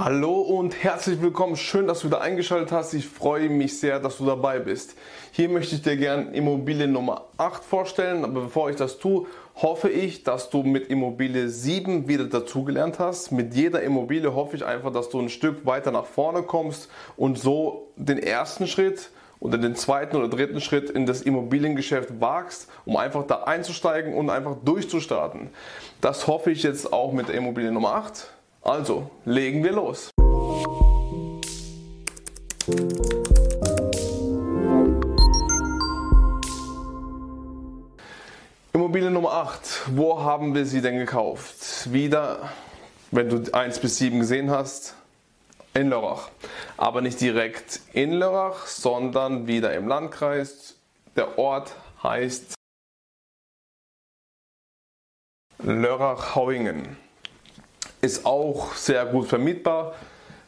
Hallo und herzlich willkommen. Schön, dass du wieder eingeschaltet hast. Ich freue mich sehr, dass du dabei bist. Hier möchte ich dir gerne Immobilie Nummer 8 vorstellen. Aber bevor ich das tue, hoffe ich, dass du mit Immobilie 7 wieder dazugelernt hast. Mit jeder Immobilie hoffe ich einfach, dass du ein Stück weiter nach vorne kommst und so den ersten Schritt oder den zweiten oder dritten Schritt in das Immobiliengeschäft wagst, um einfach da einzusteigen und einfach durchzustarten. Das hoffe ich jetzt auch mit der Immobilie Nummer 8. Also, legen wir los. Immobilie Nummer 8. Wo haben wir sie denn gekauft? Wieder, wenn du 1 bis 7 gesehen hast, in Lörrach. Aber nicht direkt in Lörrach, sondern wieder im Landkreis. Der Ort heißt Lörrach-Hauingen ist auch sehr gut vermietbar,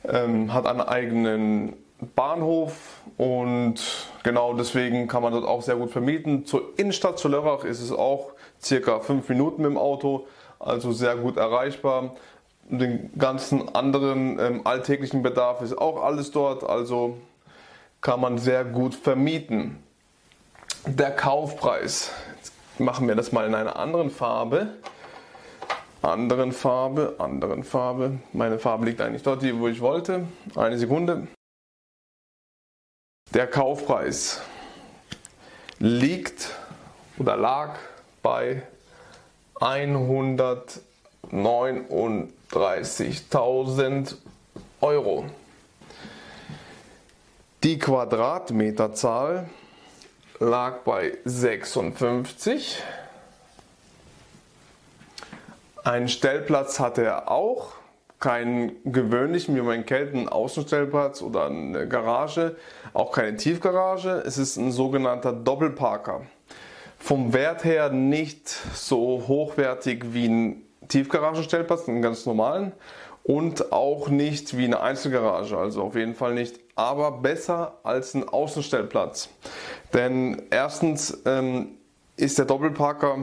ähm, hat einen eigenen Bahnhof und genau deswegen kann man dort auch sehr gut vermieten. Zur Innenstadt, zu Lörrach ist es auch circa fünf Minuten mit dem Auto, also sehr gut erreichbar. Den ganzen anderen ähm, alltäglichen Bedarf ist auch alles dort, also kann man sehr gut vermieten. Der Kaufpreis, jetzt machen wir das mal in einer anderen Farbe anderen Farbe, anderen Farbe. Meine Farbe liegt eigentlich dort, wo ich wollte. Eine Sekunde. Der Kaufpreis liegt oder lag bei 139.000 Euro. Die Quadratmeterzahl lag bei 56. Einen Stellplatz hatte er auch, keinen gewöhnlichen, wie man kennt, einen Außenstellplatz oder eine Garage, auch keine Tiefgarage. Es ist ein sogenannter Doppelparker. Vom Wert her nicht so hochwertig wie ein Tiefgaragenstellplatz, einen ganz normalen, und auch nicht wie eine Einzelgarage, also auf jeden Fall nicht, aber besser als ein Außenstellplatz. Denn erstens ähm, ist der Doppelparker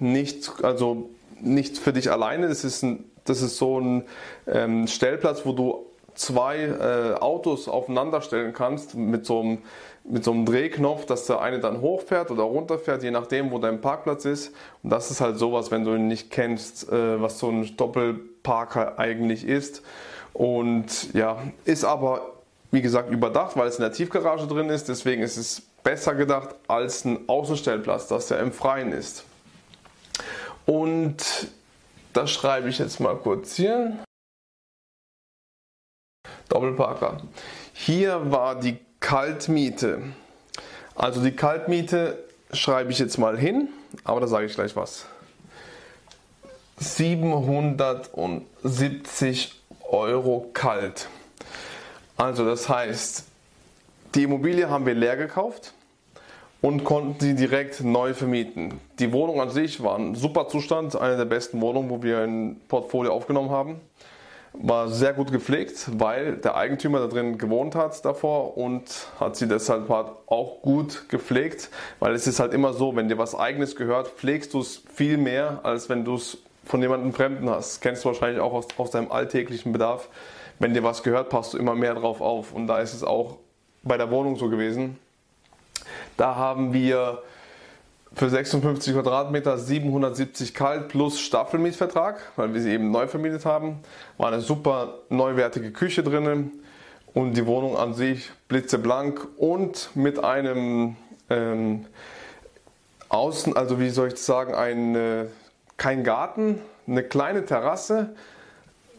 nicht, also nicht für dich alleine. Das ist, ein, das ist so ein ähm, Stellplatz, wo du zwei äh, Autos aufeinander stellen kannst mit so, einem, mit so einem Drehknopf, dass der eine dann hochfährt oder runterfährt, je nachdem, wo dein Parkplatz ist. Und das ist halt sowas, wenn du ihn nicht kennst, äh, was so ein Doppelparker eigentlich ist. Und ja, ist aber, wie gesagt, überdacht, weil es in der Tiefgarage drin ist. Deswegen ist es besser gedacht als ein Außenstellplatz, dass der im Freien ist. Und das schreibe ich jetzt mal kurz hier. Doppelparker. Hier war die Kaltmiete. Also die Kaltmiete schreibe ich jetzt mal hin, aber da sage ich gleich was. 770 Euro kalt. Also das heißt, die Immobilie haben wir leer gekauft und konnten sie direkt neu vermieten. Die Wohnung an sich war ein super Zustand, eine der besten Wohnungen, wo wir ein Portfolio aufgenommen haben. War sehr gut gepflegt, weil der Eigentümer da drin gewohnt hat davor und hat sie deshalb halt auch gut gepflegt, weil es ist halt immer so, wenn dir was eigenes gehört, pflegst du es viel mehr, als wenn du es von jemandem Fremden hast. Kennst du wahrscheinlich auch aus, aus deinem alltäglichen Bedarf. Wenn dir was gehört, passt du immer mehr drauf auf. Und da ist es auch bei der Wohnung so gewesen da haben wir für 56 Quadratmeter 770 kalt plus Staffelmietvertrag, weil wir sie eben neu vermietet haben. War eine super neuwertige Küche drinnen und die Wohnung an sich blitzeblank und mit einem ähm, Außen, also wie soll ich sagen, ein, äh, kein Garten, eine kleine Terrasse.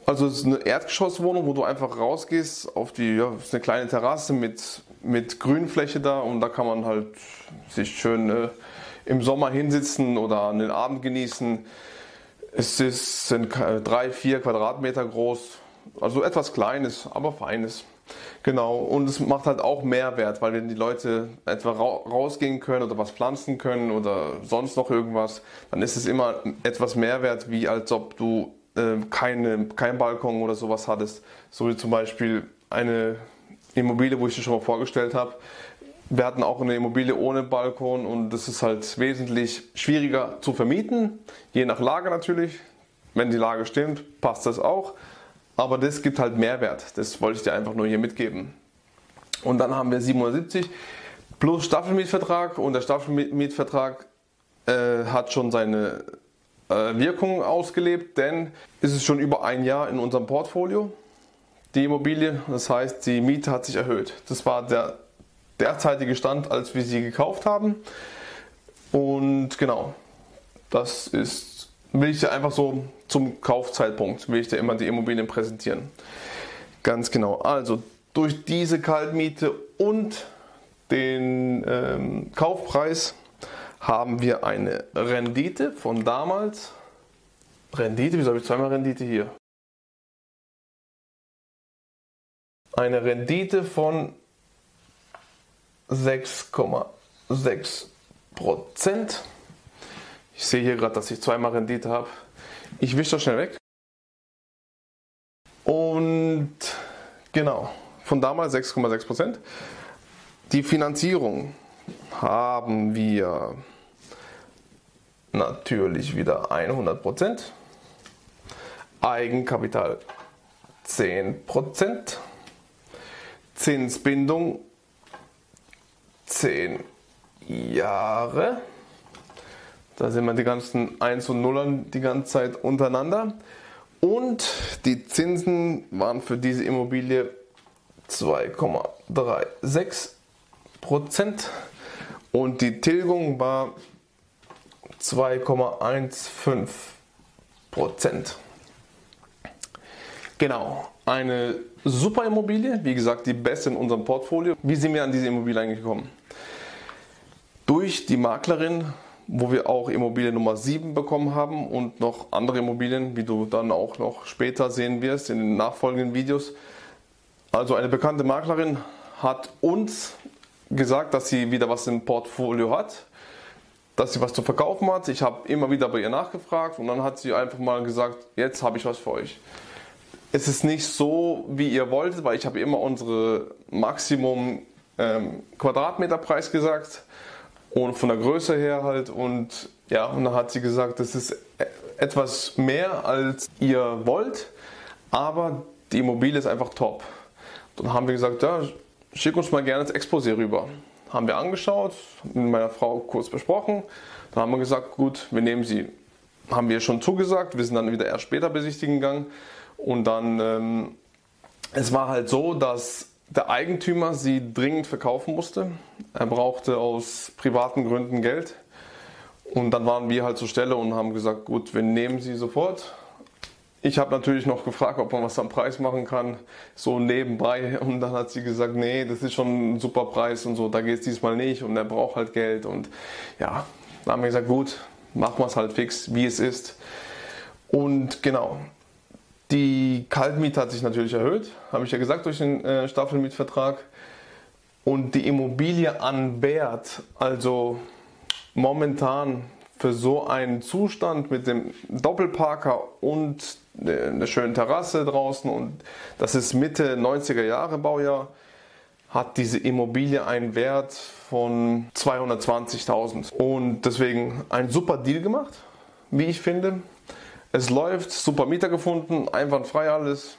Also es ist eine Erdgeschosswohnung, wo du einfach rausgehst auf die, ja, ist eine kleine Terrasse mit mit Grünfläche da und da kann man halt sich schön äh, im Sommer hinsitzen oder an den Abend genießen. Es ist, sind drei, vier Quadratmeter groß, also etwas Kleines, aber Feines. Genau, und es macht halt auch Mehrwert, weil wenn die Leute etwa rausgehen können oder was pflanzen können oder sonst noch irgendwas, dann ist es immer etwas Mehrwert, wie als ob du äh, keine, kein Balkon oder sowas hattest. So wie zum Beispiel eine Immobilie, wo ich dir schon mal vorgestellt habe. Wir hatten auch eine Immobilie ohne Balkon und das ist halt wesentlich schwieriger zu vermieten, je nach Lage natürlich. Wenn die Lage stimmt, passt das auch. aber das gibt halt Mehrwert. Das wollte ich dir einfach nur hier mitgeben. Und dann haben wir 770 plus Staffelmietvertrag und der Staffelmietvertrag äh, hat schon seine äh, Wirkung ausgelebt, denn es ist schon über ein Jahr in unserem Portfolio die Immobilie. Das heißt, die Miete hat sich erhöht. Das war der derzeitige Stand, als wir sie gekauft haben. Und genau, das ist, will ich dir einfach so zum Kaufzeitpunkt, will ich dir immer die Immobilien präsentieren. Ganz genau. Also durch diese Kaltmiete und den ähm, Kaufpreis haben wir eine Rendite von damals. Rendite, wieso habe ich zweimal Rendite hier? Eine Rendite von 6,6 Prozent. Ich sehe hier gerade, dass ich zweimal Rendite habe. Ich wische das schnell weg. Und genau, von damals 6,6 Prozent. Die Finanzierung haben wir natürlich wieder 100 Prozent. Eigenkapital 10 Prozent. Zinsbindung 10 Jahre. Da sind wir die ganzen 1 und Nullern die ganze Zeit untereinander. Und die Zinsen waren für diese Immobilie 2,36 Prozent und die Tilgung war 2,15 Prozent. Genau, eine super Immobilie, wie gesagt, die beste in unserem Portfolio. Wie sind wir an diese Immobilie eigentlich gekommen? Durch die Maklerin, wo wir auch Immobilie Nummer 7 bekommen haben und noch andere Immobilien, wie du dann auch noch später sehen wirst in den nachfolgenden Videos. Also eine bekannte Maklerin hat uns gesagt, dass sie wieder was im Portfolio hat, dass sie was zu verkaufen hat. Ich habe immer wieder bei ihr nachgefragt und dann hat sie einfach mal gesagt, jetzt habe ich was für euch es ist nicht so, wie ihr wolltet, weil ich habe immer unsere Maximum ähm, Quadratmeterpreis gesagt und von der Größe her halt und ja, und dann hat sie gesagt, das ist e-, etwas mehr als ihr wollt, aber die Immobilie ist einfach top. Dann haben wir gesagt, ja, schick uns mal gerne das Exposé rüber. Haben wir angeschaut, mit meiner Frau kurz besprochen. Dann haben wir gesagt, gut, wir nehmen sie. Haben wir schon zugesagt, wir sind dann wieder erst später besichtigen gegangen. Und dann, ähm, es war halt so, dass der Eigentümer sie dringend verkaufen musste. Er brauchte aus privaten Gründen Geld. Und dann waren wir halt zur Stelle und haben gesagt, gut, wir nehmen sie sofort. Ich habe natürlich noch gefragt, ob man was am Preis machen kann, so nebenbei. Und dann hat sie gesagt, nee, das ist schon ein super Preis und so, da geht es diesmal nicht und er braucht halt Geld. Und ja, dann haben wir gesagt, gut, machen wir es halt fix, wie es ist. Und genau, die Kaltmiete hat sich natürlich erhöht, habe ich ja gesagt, durch den äh, Staffelmietvertrag. Und die Immobilie an Wert, also momentan für so einen Zustand mit dem Doppelparker und der schönen Terrasse draußen und das ist Mitte 90er Jahre Baujahr, hat diese Immobilie einen Wert von 220.000. Und deswegen ein super Deal gemacht, wie ich finde. Es läuft, super Mieter gefunden, einwandfrei alles.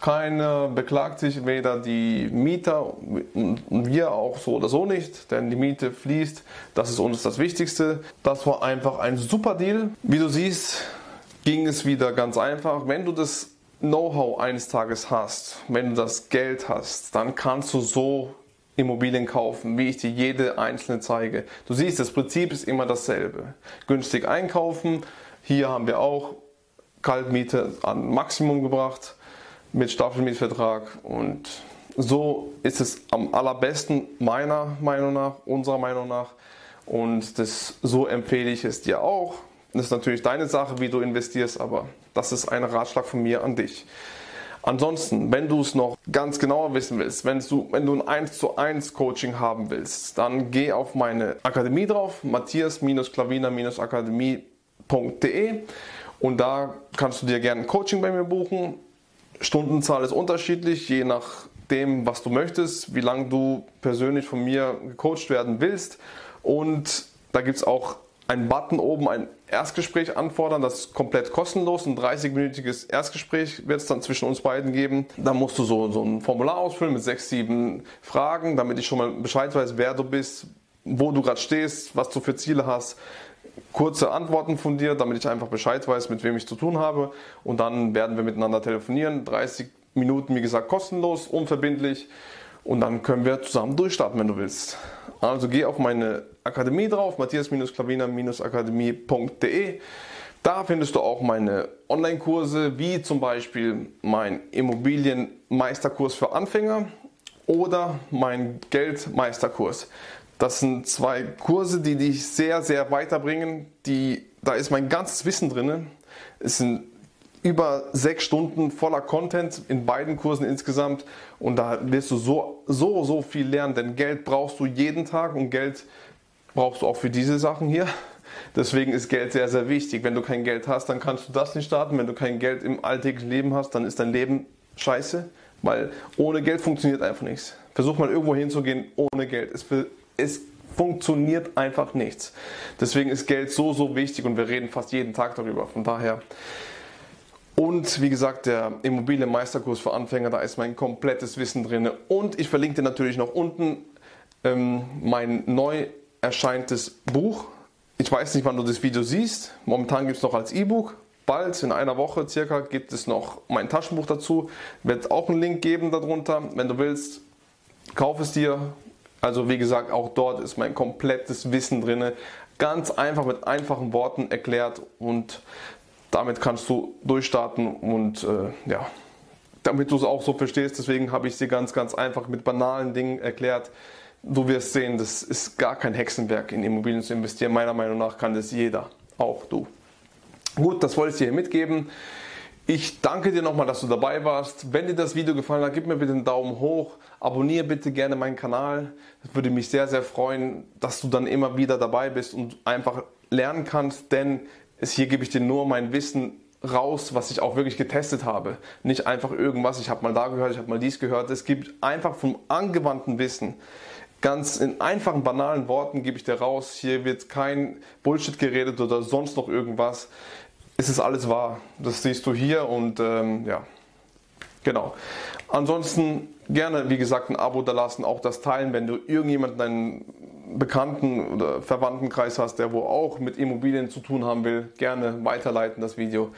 Keiner beklagt sich, weder die Mieter und wir auch so oder so nicht, denn die Miete fließt. Das ist uns das Wichtigste. Das war einfach ein super Deal. Wie du siehst, ging es wieder ganz einfach. Wenn du das Know-how eines Tages hast, wenn du das Geld hast, dann kannst du so Immobilien kaufen, wie ich dir jede einzelne zeige. Du siehst, das Prinzip ist immer dasselbe. Günstig einkaufen, hier haben wir auch Kaltmiete an Maximum gebracht mit Staffelmietvertrag und so ist es am allerbesten meiner Meinung nach, unserer Meinung nach und das, so empfehle ich es dir auch. Das ist natürlich deine Sache, wie du investierst, aber das ist ein Ratschlag von mir an dich. Ansonsten, wenn du es noch ganz genauer wissen willst, wenn du, wenn du ein 1 zu 1 Coaching haben willst, dann geh auf meine Akademie drauf, matthias-klavina-akademie.com www.coaching.de und da kannst du dir gerne ein Coaching bei mir buchen. Stundenzahl ist unterschiedlich, je nachdem, was du möchtest, wie lange du persönlich von mir gecoacht werden willst. Und da gibt es auch einen Button oben, ein Erstgespräch anfordern, das ist komplett kostenlos. Ein 30-minütiges Erstgespräch wird es dann zwischen uns beiden geben. Da musst du so, so ein Formular ausfüllen mit sechs, sieben Fragen, damit ich schon mal Bescheid weiß, wer du bist, wo du gerade stehst, was du für Ziele hast. Kurze Antworten von dir, damit ich einfach Bescheid weiß, mit wem ich zu tun habe. Und dann werden wir miteinander telefonieren. 30 Minuten, wie gesagt, kostenlos, unverbindlich. Und dann können wir zusammen durchstarten, wenn du willst. Also geh auf meine Akademie drauf, matthias-klaviner-akademie.de. Da findest du auch meine Online-Kurse, wie zum Beispiel mein Immobilienmeisterkurs für Anfänger oder mein Geldmeisterkurs. Das sind zwei Kurse, die dich sehr, sehr weiterbringen. Die, da ist mein ganzes Wissen drin. Es sind über sechs Stunden voller Content in beiden Kursen insgesamt und da wirst du so, so, so viel lernen, denn Geld brauchst du jeden Tag und Geld brauchst du auch für diese Sachen hier. Deswegen ist Geld sehr, sehr wichtig. Wenn du kein Geld hast, dann kannst du das nicht starten. Wenn du kein Geld im alltäglichen Leben hast, dann ist dein Leben scheiße, weil ohne Geld funktioniert einfach nichts. Versuch mal irgendwo hinzugehen ohne Geld. Es, es funktioniert einfach nichts. Deswegen ist Geld so, so wichtig und wir reden fast jeden Tag darüber. Von daher und wie gesagt, der Immobilienmeisterkurs für Anfänger, da ist mein komplettes Wissen drin. Und ich verlinke dir natürlich noch unten ähm, mein neu erscheintes Buch. Ich weiß nicht, wann du das Video siehst. Momentan gibt es noch als E-Book. Bald, in einer Woche circa, gibt es noch mein Taschenbuch dazu. Wird auch einen Link geben darunter. Wenn du willst, kauf es dir. Also wie gesagt, auch dort ist mein komplettes Wissen drin. Ganz einfach mit einfachen Worten erklärt und damit kannst du durchstarten und äh, ja, damit du es auch so verstehst, deswegen habe ich es dir ganz, ganz einfach mit banalen Dingen erklärt. Du wirst sehen, das ist gar kein Hexenwerk, in Immobilien zu investieren. Meiner Meinung nach kann das jeder, auch du. Gut, das wollte ich dir mitgeben. Ich danke dir nochmal, dass du dabei warst. Wenn dir das Video gefallen hat, gib mir bitte einen Daumen hoch. Abonniere bitte gerne meinen Kanal. Das würde mich sehr, sehr freuen, dass du dann immer wieder dabei bist und einfach lernen kannst, denn hier gebe ich dir nur mein Wissen raus, was ich auch wirklich getestet habe. Nicht einfach irgendwas, ich habe mal da gehört, ich habe mal dies gehört. Es gibt einfach vom angewandten Wissen, ganz in einfachen, banalen Worten gebe ich dir raus. Hier wird kein Bullshit geredet oder sonst noch irgendwas. Es ist alles wahr. Das siehst du hier und ähm, ja, genau. Ansonsten gerne, wie gesagt, ein Abo da lassen, auch das teilen, wenn du irgendjemanden deinen Bekannten- oder Verwandtenkreis hast, der wo auch mit Immobilien zu tun haben will, gerne weiterleiten das Video.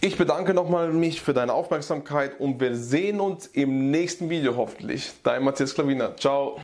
Ich bedanke nochmal mich für deine Aufmerksamkeit und wir sehen uns im nächsten Video hoffentlich. Dein Matthias Klaviner. Ciao.